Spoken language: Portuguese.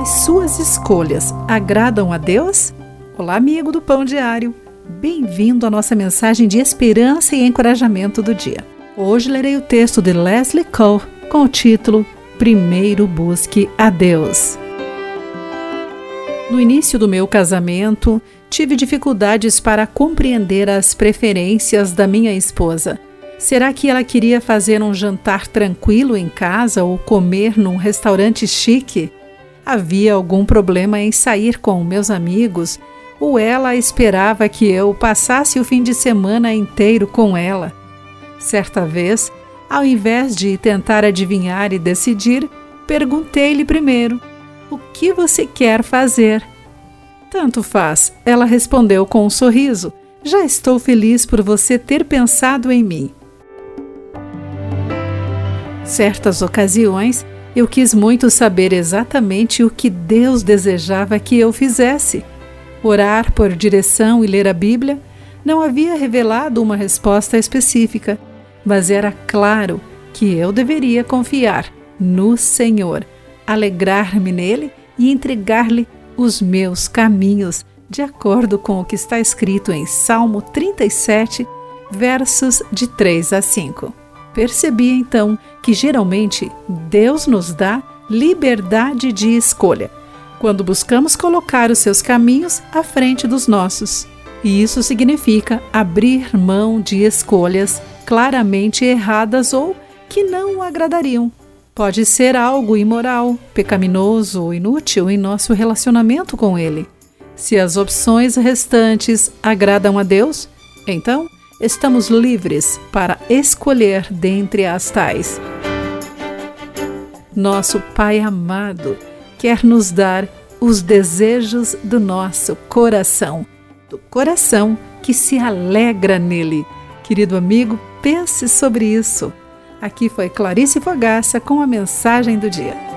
As suas escolhas agradam a Deus? Olá, amigo do Pão Diário. Bem-vindo à nossa mensagem de esperança e encorajamento do dia. Hoje lerei o texto de Leslie Cole com o título Primeiro Busque a Deus. No início do meu casamento, tive dificuldades para compreender as preferências da minha esposa. Será que ela queria fazer um jantar tranquilo em casa ou comer num restaurante chique? Havia algum problema em sair com meus amigos ou ela esperava que eu passasse o fim de semana inteiro com ela? Certa vez, ao invés de tentar adivinhar e decidir, perguntei-lhe primeiro: O que você quer fazer? Tanto faz, ela respondeu com um sorriso. Já estou feliz por você ter pensado em mim. Certas ocasiões, eu quis muito saber exatamente o que Deus desejava que eu fizesse. Orar por direção e ler a Bíblia não havia revelado uma resposta específica, mas era claro que eu deveria confiar no Senhor, alegrar-me nele e entregar-lhe os meus caminhos, de acordo com o que está escrito em Salmo 37, versos de 3 a 5. Percebi então que geralmente Deus nos dá liberdade de escolha quando buscamos colocar os seus caminhos à frente dos nossos. E isso significa abrir mão de escolhas claramente erradas ou que não o agradariam. Pode ser algo imoral, pecaminoso ou inútil em nosso relacionamento com Ele. Se as opções restantes agradam a Deus, então estamos livres para escolher dentre as tais. Nosso Pai amado quer nos dar os desejos do nosso coração, do coração que se alegra nele. Querido amigo, pense sobre isso. Aqui foi Clarice Fogaça com a mensagem do dia.